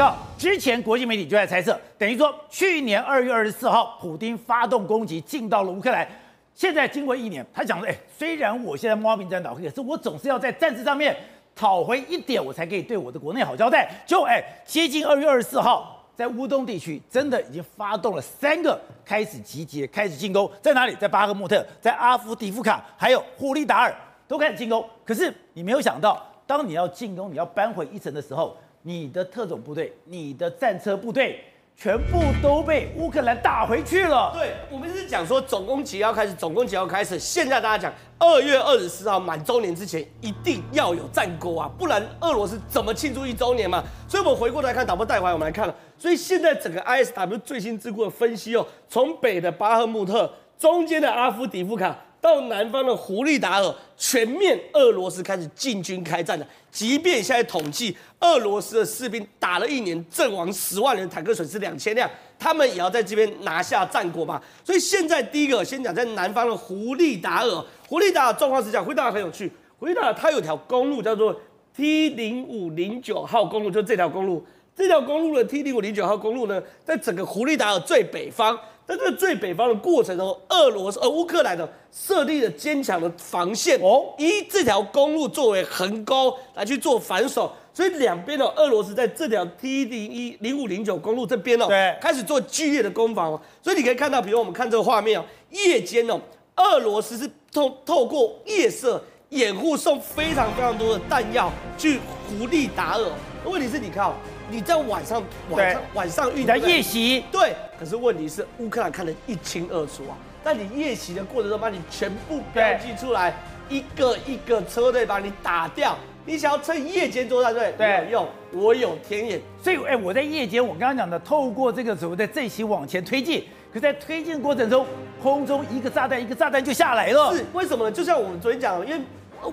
到之前国际媒体就在猜测，等于说去年二月二十四号，普丁发动攻击进到了乌克兰。现在经过一年，他讲说：“哎，虽然我现在猫兵战倒，可是我总是要在战事上面讨回一点，我才可以对我的国内好交代。”就哎，接近二月二十四号，在乌东地区真的已经发动了三个开始集结、开始进攻，在哪里？在巴赫穆特、在阿夫迪夫卡，还有霍利达尔都开始进攻。可是你没有想到，当你要进攻、你要扳回一城的时候，你的特种部队、你的战车部队。全部都被乌克兰打回去了。对，我们是讲说总攻击要开始，总攻击要开始。现在大家讲，二月二十四号满周年之前一定要有战果啊，不然俄罗斯怎么庆祝一周年嘛？所以我们回过头来看，导播带回来，我们来看了。所以现在整个 ISW 最新智库的分析哦，从北的巴赫穆特，中间的阿夫迪夫卡。到南方的胡利达尔，全面俄罗斯开始进军开战了。即便现在统计，俄罗斯的士兵打了一年，阵亡十万人，坦克损失两千辆，他们也要在这边拿下战果嘛。所以现在第一个先讲在南方的胡利达尔，胡利达尔状况是这样，胡利达尔很有趣，胡利达尔它有条公路叫做 T 零五零九号公路，就这条公路，这条公路的 T 零五零九号公路呢，在整个胡利达尔最北方。在这个最北方的过程中，俄罗斯呃乌克兰的设立了坚强的防线哦，以这条公路作为横沟来去做防守，所以两边的，俄罗斯在这条 T 零一零五零九公路这边哦，对，开始做剧烈的攻防哦，所以你可以看到，比如我们看这个画面哦，夜间哦，俄罗斯是透透过夜色掩护，送非常非常多的弹药去胡利达尔。问题是你看哦。你在晚上晚上晚上遇到夜袭，对，可是问题是乌克兰看得一清二楚啊。但你夜袭的过程中，把你全部标记出来，一个一个车队把你打掉。你想要趁夜间作战，对，没有用。我有天眼，所以哎，我在夜间，我刚刚讲的，透过这个所谓的阵型往前推进，可在推进过程中，空中一个炸弹一个炸弹就下来了。是为什么呢？就像我们昨天讲的，因为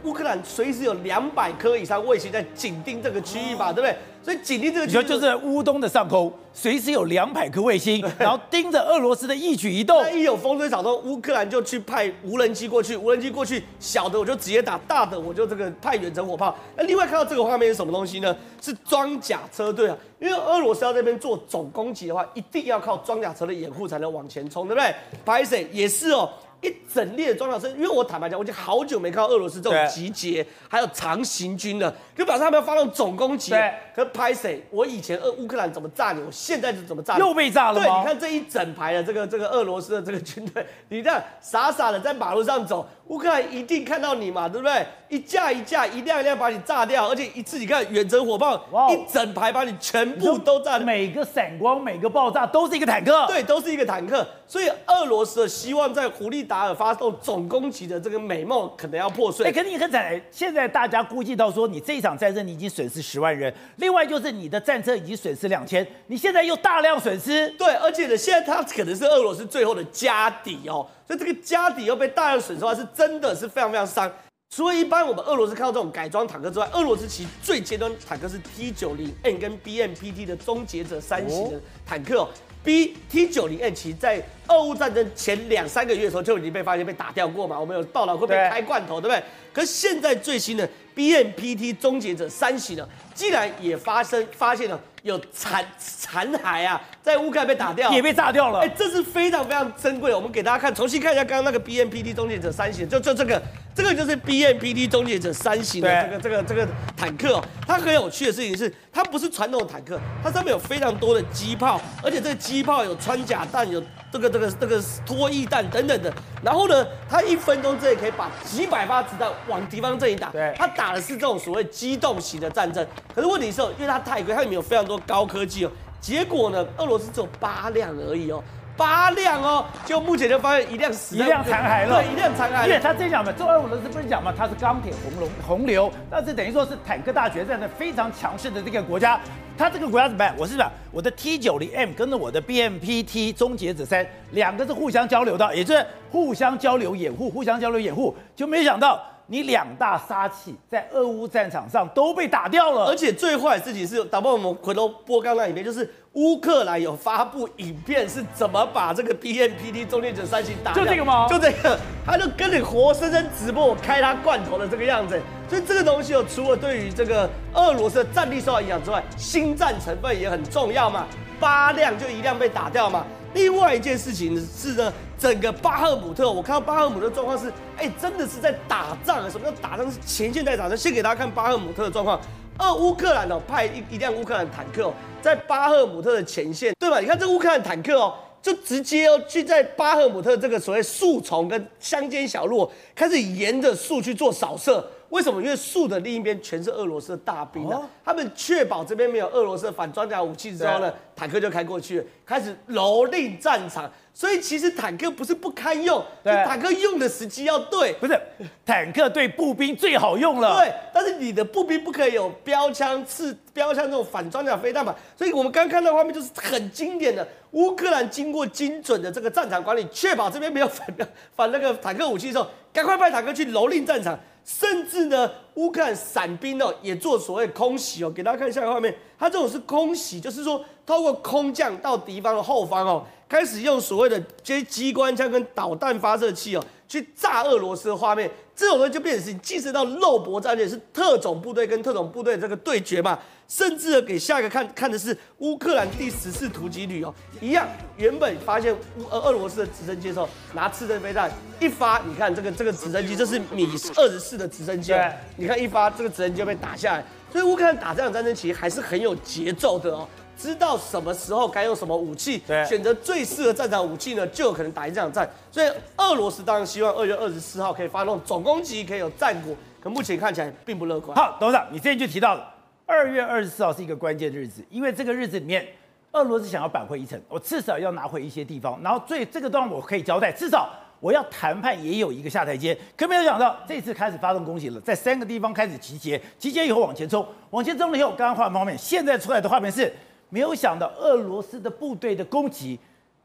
乌克兰随时有两百颗以上卫星在紧盯这个区域吧，对不对？所以紧盯这个，你说就是乌东的上空，随时有两百颗卫星，然后盯着俄罗斯的一举一动。一有风吹草动，乌克兰就去派无人机过去，无人机过去，小的我就直接打，大的我就这个派远程火炮。那另外看到这个画面是什么东西呢？是装甲车队啊，因为俄罗斯要这边做总攻击的话，一定要靠装甲车的掩护才能往前冲，对不对？拍谢也是哦。一整列的装甲车，因为我坦白讲，我已经好久没看到俄罗斯这种集结，还有长行军了，就表示他们要发动总攻击。对，可是拍谁？我以前俄乌克兰怎么炸你，我现在就怎么炸你。又被炸了吗？对，你看这一整排的这个这个俄罗斯的这个军队，你这样傻傻的在马路上走。乌克兰一定看到你嘛，对不对？一架一架，一辆一辆把你炸掉，而且一次你看远程火炮，哇一整排把你全部都炸，每个闪光，每个爆炸都是一个坦克，对，都是一个坦克。所以俄罗斯的希望在胡利达尔发动总攻击的这个美梦可能要破碎。哎，可是你很惨，现在大家估计到说，你这一场战争你已经损失十万人，另外就是你的战车已经损失两千，你现在又大量损失，对，而且呢，现在它可能是俄罗斯最后的家底哦。所以这个家底又被大量损失的话，是真的是非常非常伤。除了一般我们俄罗斯看到这种改装坦克之外，俄罗斯其实最尖端坦克是 T 九零 N 跟 BMPT 的终结者三型的坦克哦。B T 九零 N 其实在俄乌战争前两三个月的时候就已经被发现被打掉过嘛，我们有报道会被开罐头，对不对？可是现在最新的 BMPT 终结者三型呢，竟然也发生发现了。有残残骸啊，在乌克兰被打掉，也被炸掉了。哎、欸，这是非常非常珍贵的。我们给大家看，重新看一下刚刚那个 BMPT 终结者三型，就就这个，这个就是 BMPT 终结者三型的这个这个这个坦克哦。它很有趣的事情是，它不是传统的坦克，它上面有非常多的机炮，而且这个机炮有穿甲弹，有这个这个这个拖曳弹等等的。然后呢，他一分钟之内可以把几百发子弹往敌方阵营打。对，他打的是这种所谓机动型的战争。可是问题是，因为它太贵，它里面有非常多。高科技哦，结果呢？俄罗斯只有八辆而已哦，八辆哦，就目前就发现一辆死，一辆残骸了，对，一辆残骸。因为他这样嘛，这俄罗斯不是讲嘛，他是钢铁洪龙洪流，但是等于说是坦克大决战的非常强势的这个国家。他这个国家怎么办？我是讲我的 T 九零 M 跟着我的 BMPT 终结者三两个是互相交流的，也就是互相交流掩护，互相交流掩护，就没想到。你两大杀器在俄乌战场上都被打掉了，而且最坏的事情是，打包我们回头播刚刚那里面，就是乌克兰有发布影片，是怎么把这个 BMPT 中间者三型打掉？就这个吗？就这个，他就跟你活生生直播我开他罐头的这个样子。所以这个东西哦，除了对于这个俄罗斯的战力受到影响之外，心战成分也很重要嘛。八辆就一辆被打掉嘛。另外一件事情是呢，整个巴赫姆特，我看到巴赫姆特状况是，哎，真的是在打仗啊！什么叫打仗？是前线在打仗。先给大家看巴赫姆特的状况。二乌克兰哦，派一一辆乌克兰坦克哦，在巴赫姆特的前线，对吧？你看这乌克兰坦克哦，就直接哦，去在巴赫姆特这个所谓树丛跟乡间小路，开始沿着树去做扫射。为什么？因为树的另一边全是俄罗斯的大兵啊！他们确保这边没有俄罗斯的反装甲武器之后呢，坦克就开过去了，开始蹂躏战场。所以其实坦克不是不堪用，对，坦克用的时机要对，不是坦克对步兵最好用了。对，但是你的步兵不可以有标枪、刺标枪这种反装甲飞弹嘛？所以我们刚看到的画面就是很经典的，乌克兰经过精准的这个战场管理，确保这边没有反反那个坦克武器的时候，赶快派坦克去蹂躏战场。甚至呢，乌克兰伞兵哦也做所谓空袭哦，给大家看一下个画面，它这种是空袭，就是说透过空降到敌方的后方哦，开始用所谓的这些机关枪跟导弹发射器哦去炸俄罗斯的画面，这种呢就变成是即使到肉搏战略，是特种部队跟特种部队这个对决嘛。甚至给下一个看看的是乌克兰第十四突击旅哦，一样原本发现乌俄俄罗斯的直升机的时候，拿刺针飞弹一发，你看这个这个直升机，这是米二十四的直升机，你看一发这个直升机就被打下来，所以乌克兰打这场战争其实还是很有节奏的哦，知道什么时候该用什么武器，对，选择最适合战场武器呢，就有可能打赢这场战。所以俄罗斯当然希望二月二十四号可以发动总攻击，可以有战果，可目前看起来并不乐观。好，董事长，你之前就提到了。二月二十四号是一个关键日子，因为这个日子里面，俄罗斯想要扳回一城，我至少要拿回一些地方，然后最这个段我可以交代，至少我要谈判也有一个下台阶。可没有想到，这次开始发动攻击了，在三个地方开始集结，集结以后往前冲，往前冲了以后，刚刚画面画面，现在出来的画面是，没有想到俄罗斯的部队的攻击。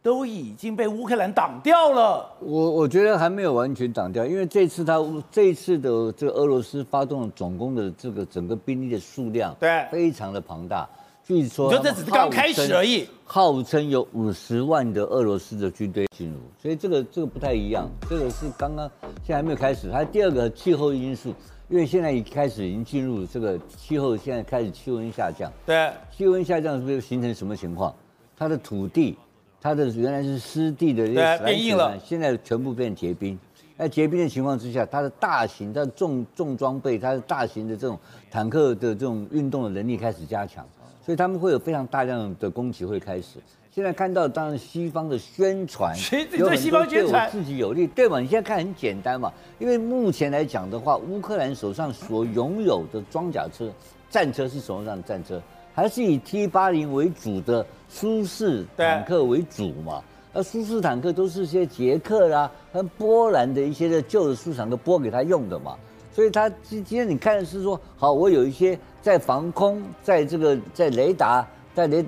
都已经被乌克兰挡掉了。我我觉得还没有完全挡掉，因为这次他这一次的这个俄罗斯发动总攻的这个整个兵力的数量，对，非常的庞大。据说，你说这只是刚开始而已。号称有五十万的俄罗斯的军队进入，所以这个这个不太一样。这个是刚刚现在还没有开始。它第二个气候因素，因为现在已开始已经进入这个气候，现在开始气温下降。对，气温下降是不是形成什么情况？它的土地。它的原来是湿地的变硬了，现在全部变结冰。在结冰的情况之下，它的大型、它的重重装备、它的大型的这种坦克的这种运动的能力开始加强，所以他们会有非常大量的攻击会开始。现在看到当然西方的宣传，有很多对我自己有利，对吗？你现在看很简单嘛，因为目前来讲的话，乌克兰手上所拥有的装甲车、战车是什么样的战车？还是以 T 八零为主的舒适坦克为主嘛？那舒适坦克都是些捷克啦和波兰的一些的旧的舒适坦克拨给他用的嘛。所以他今今天你看的是说，好，我有一些在防空，在这个在雷达，在雷，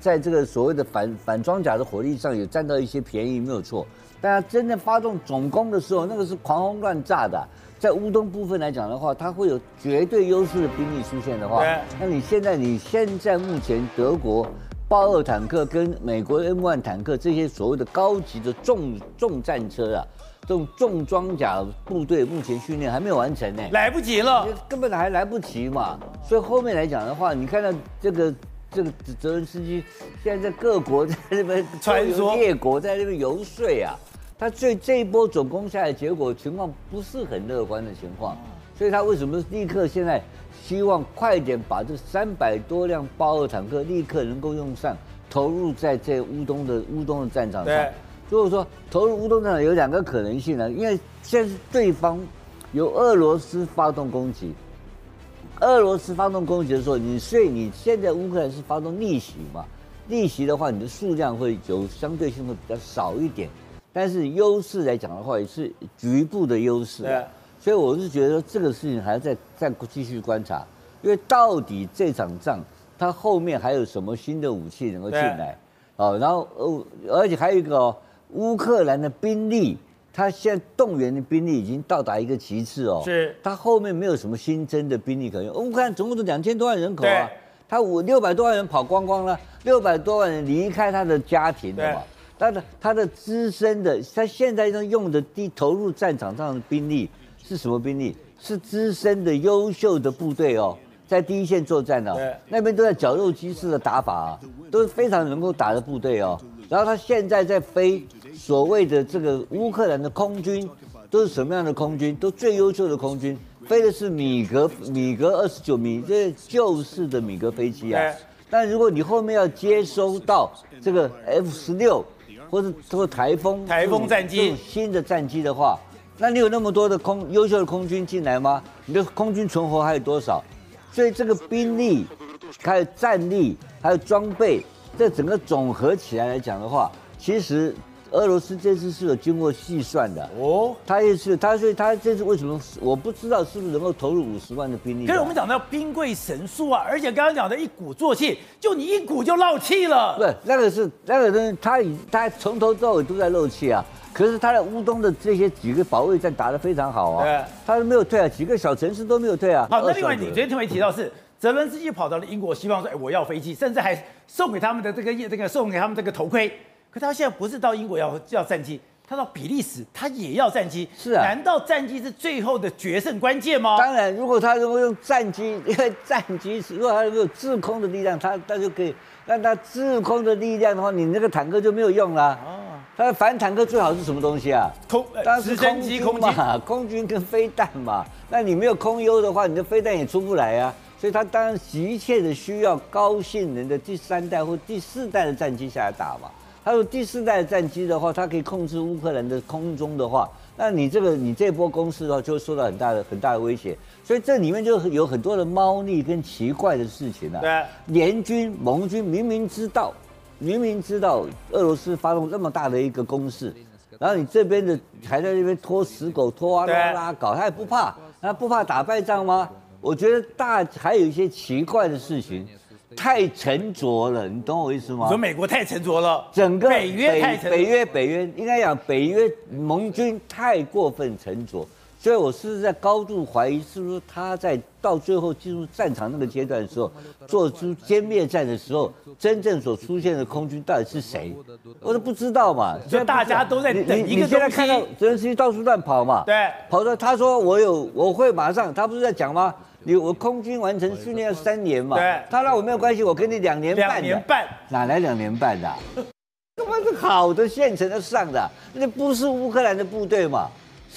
在这个所谓的反反装甲的火力上有占到一些便宜，没有错。但他真正发动总攻的时候，那个是狂轰乱炸的。在乌东部分来讲的话，它会有绝对优势的兵力出现的话，那你现在你现在目前德国豹二坦克跟美国 M1 坦克这些所谓的高级的重重战车啊，这种重装甲部队目前训练还没有完成呢，来不及了，根本还来不及嘛。所以后面来讲的话，你看到这个这个泽连斯基现在在各国在那边穿梭列国在那边游说啊。他这这一波总攻下来，结果情况不是很乐观的情况，所以他为什么立刻现在希望快点把这三百多辆豹二坦克立刻能够用上，投入在这乌东的乌东的战场上。如果说投入乌东战场有两个可能性呢，因为现在是对方由俄罗斯发动攻击，俄罗斯发动攻击的时候，你所以你现在乌克兰是发动逆袭嘛？逆袭的话，你的数量会有相对性会比较少一点。但是优势来讲的话，也是局部的优势。对，所以我是觉得这个事情还要再再继续观察，因为到底这场仗它后面还有什么新的武器能够进来？哦，然后呃，而且还有一个哦，乌克兰的兵力，他现在动员的兵力已经到达一个极致哦。是。他后面没有什么新增的兵力可用。乌克兰总共是两千多万人口啊，他五六百多万人跑光光了，六百多万人离开他的家庭的嘛。他的他的资深的，他现在用的第投入战场上的兵力是什么兵力？是资深的优秀的部队哦，在第一线作战呢、哦，那边都在绞肉机式的打法啊，都是非常能够打的部队哦。然后他现在在飞所谓的这个乌克兰的空军，都是什么样的空军？都最优秀的空军，飞的是米格米格二十九米这旧式的米格飞机啊。但如果你后面要接收到这个 F 十六。或者或台风台风战机新的战机的话，那你有那么多的空优秀的空军进来吗？你的空军存活还有多少？所以这个兵力、还有战力、还有装备，这整个总合起来来讲的话，其实。俄罗斯这次是有经过细算的哦，他也是他，所以他这次为什么我不知道是不是能够投入五十万的兵力？可是我们讲到兵贵神速啊，而且刚刚讲的一鼓作气，就你一鼓就漏气了。不，那个是那个东西，他已他从头到尾都在漏气啊。可是他在乌东的这些几个保卫战打得非常好啊，他都没有退啊，几个小城市都没有退啊。好，那另外你昨天特别提到是泽伦斯基跑到了英国，希望说，哎，我要飞机，甚至还送给他们的这个这个送给他们这个头盔。可他现在不是到英国要要战机，他到比利时他也要战机。是啊，难道战机是最后的决胜关键吗？当然，如果他如果用战机，因 为战机如果他有制空的力量，他他就可以让他制空的力量的话，你那个坦克就没有用了。哦，他的反坦克最好是什么东西啊？空，当然是空军嘛，空军跟飞弹嘛。那你没有空优的话，你的飞弹也出不来啊。所以他当然急切的需要高性能的第三代或第四代的战机下来打嘛。他说第四代战机的话，它可以控制乌克兰的空中的话，那你这个你这波攻势的话，就会受到很大的很大的威胁。所以这里面就有很多的猫腻跟奇怪的事情啊。对，联军盟军明明知道，明明知道俄罗斯发动这么大的一个攻势，然后你这边的还在那边拖死狗拖啊拉拉搞，他也不怕，他不怕打败仗吗？我觉得大还有一些奇怪的事情。太沉着了，你懂我意思吗？说美国太沉着了，整个北约太沉，北约北约应该讲北约盟军太过分沉着，所以我是在高度怀疑，是不是他在到最后进入战场那个阶段的时候，做出歼灭战的时候，真正所出现的空军到底是谁？我都不知道嘛。所以大家都在等一个现在看到泽连斯基到处乱跑嘛？对，跑到他说我有我会马上，他不是在讲吗？你我空军完成训练要三年嘛？对，他那我没有关系，我给你两年半。两年半哪来两年半的、啊？他妈是好的现成的上的，那不是乌克兰的部队嘛？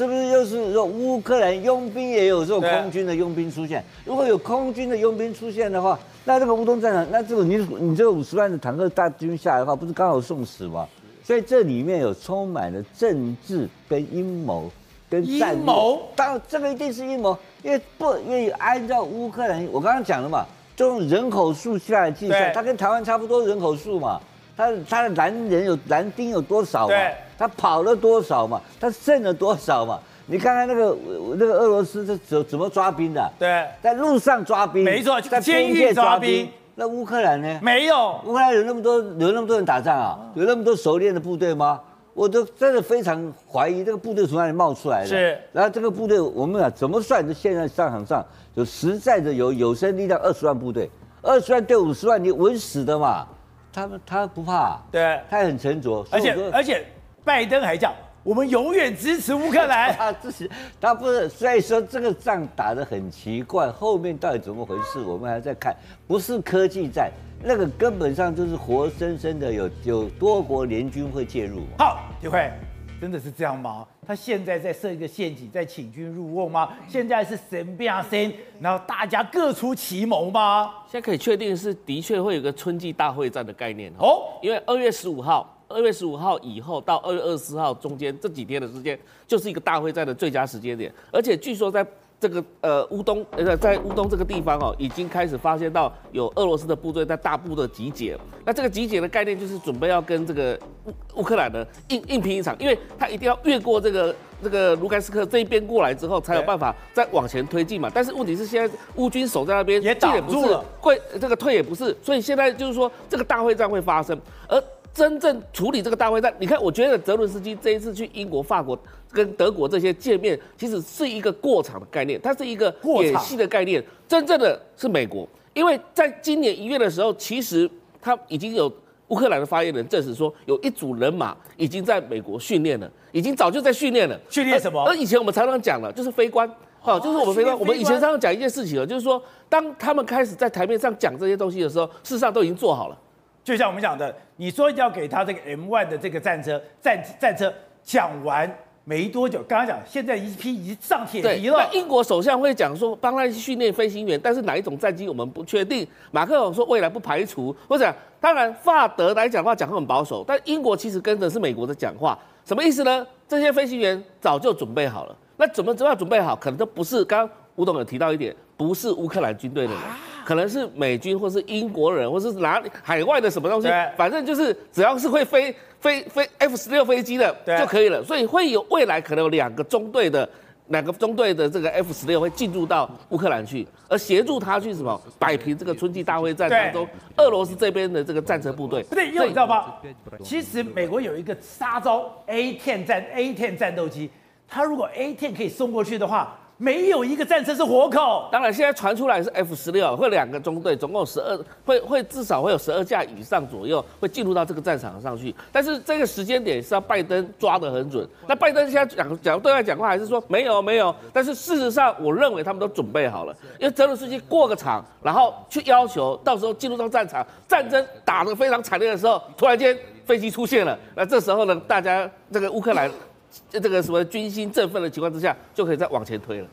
是不是又是说乌克兰佣兵也有这种空军的佣兵出现？如果有空军的佣兵出现的话，那这个乌东战场，那这个你你这个五十万的坦克大军下来的话，不是刚好送死吗？所以这里面有充满了政治跟阴谋。跟阴谋，当然这个一定是阴谋，因为不因为按照乌克兰，我刚刚讲了嘛，就用人口数下来计算，它跟台湾差不多人口数嘛，它它的男人有男丁有多少嘛，他跑了多少嘛，他剩了多少嘛，你看看那个那个俄罗斯是怎怎么抓兵的？对，在路上抓兵，没错，在监狱抓兵。那乌克兰呢？没有，乌克兰有那么多有那么多人打仗啊？有那么多熟练的部队吗？我都真的非常怀疑这个部队从哪里冒出来的。是，然后这个部队我们啊怎么算？就现在战场上有实在的有有生力量二十万部队，二十万对五十万，你稳死的嘛？他们他不怕，对，他很沉着。而且而且拜登还讲，我们永远支持乌克兰。他支持，他不是，所以说这个仗打得很奇怪，后面到底怎么回事？我们还在看，不是科技战。那个根本上就是活生生的有有多国联军会介入。好，体会，真的是这样吗？他现在在设一个陷阱，在请君入瓮吗？现在是神变神，然后大家各出奇谋吗？现在可以确定是的确会有个春季大会战的概念哦，因为二月十五号，二月十五号以后到二月二十四号中间这几天的时间，就是一个大会战的最佳时间点，而且据说在。这个呃乌东呃在乌东这个地方哦，已经开始发现到有俄罗斯的部队在大部的集结。那这个集结的概念就是准备要跟这个乌乌克兰呢硬硬拼一场，因为他一定要越过这个这个卢甘斯克这一边过来之后，才有办法再往前推进嘛。但是问题是现在乌军守在那边，也挡住了，会这个退也不是，所以现在就是说这个大会战会发生，而。真正处理这个大会战，你看，我觉得泽伦斯基这一次去英国、法国跟德国这些见面，其实是一个过场的概念，它是一个演戏的概念。真正的是美国，因为在今年一月的时候，其实他已经有乌克兰的发言人证实说，有一组人马已经在美国训练了，已经早就在训练了。训练什么？而以前我们常常讲了，就是飞官，好，就是我们非官。我们以前常常讲一件事情了，就是说，当他们开始在台面上讲这些东西的时候，事实上都已经做好了。就像我们讲的，你说要给他这个 M1 的这个战车战战车，讲完。没多久，刚刚讲，现在一批已经上铁皮了。英国首相会讲说，帮他训练飞行员，但是哪一种战机我们不确定。马克龙说未来不排除，或者当然法德来讲话讲很保守，但英国其实跟的是美国的讲话，什么意思呢？这些飞行员早就准备好了，那怎么怎么样准备好？可能都不是。刚刚吴董有提到一点，不是乌克兰军队的人。可能是美军，或是英国人，或是哪里海外的什么东西，反正就是只要是会飞飞飞 F 十六飞机的就可以了。所以会有未来可能有两个中队的两个中队的这个 F 十六会进入到乌克兰去，而协助他去什么摆平这个春季大会战当中俄罗斯这边的这个战车部队。不对，因为你知道吗？其实美国有一个杀招 A10 战 A10 战斗机，它如果 A10 可以送过去的话。没有一个战车是活口。当然，现在传出来是 F 十六，会两个中队，总共十二，会会至少会有十二架以上左右会进入到这个战场上去。但是这个时间点是要拜登抓得很准。那拜登现在讲讲对外讲话还是说没有没有。但是事实上，我认为他们都准备好了，因为泽伦斯基过个场，然后去要求到时候进入到战场，战争打得非常惨烈的时候，突然间飞机出现了，那这时候呢，大家这个乌克兰。这个什么军心振奋的情况之下，就可以再往前推了。